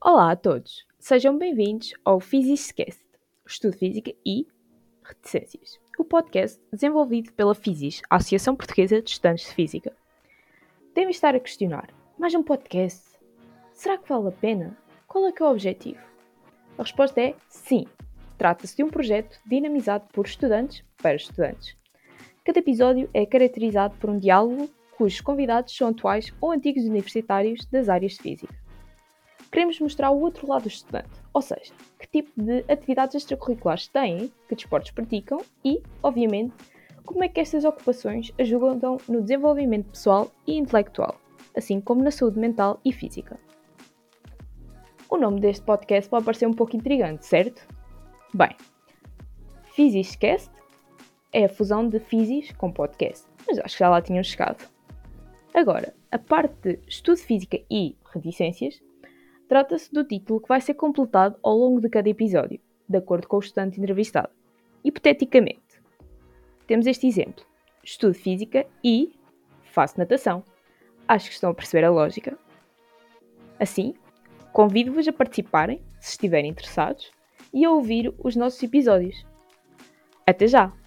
Olá a todos, sejam bem-vindos ao PhysisCast, Estudo Física e Reticências, o podcast desenvolvido pela Physis, a Associação Portuguesa de Estudantes de Física. Devem estar a questionar, mais um podcast? Será que vale a pena? Qual é que é o objetivo? A resposta é sim. Trata-se de um projeto dinamizado por estudantes para estudantes. Cada episódio é caracterizado por um diálogo cujos convidados são atuais ou antigos universitários das áreas de física. Queremos mostrar o outro lado do estudante, ou seja, que tipo de atividades extracurriculares têm, que desportos praticam e, obviamente, como é que estas ocupações ajudam no desenvolvimento pessoal e intelectual, assim como na saúde mental e física. O nome deste podcast pode parecer um pouco intrigante, certo? Bem, Physiscast é a fusão de Physis com podcast, mas acho que já lá tinham chegado. Agora, a parte de estudo de física e reticências trata-se do título que vai ser completado ao longo de cada episódio, de acordo com o estudante entrevistado. Hipoteticamente, temos este exemplo: estudo física e faço natação. Acho que estão a perceber a lógica. Assim, convido-vos a participarem, se estiverem interessados, e a ouvir os nossos episódios. Até já!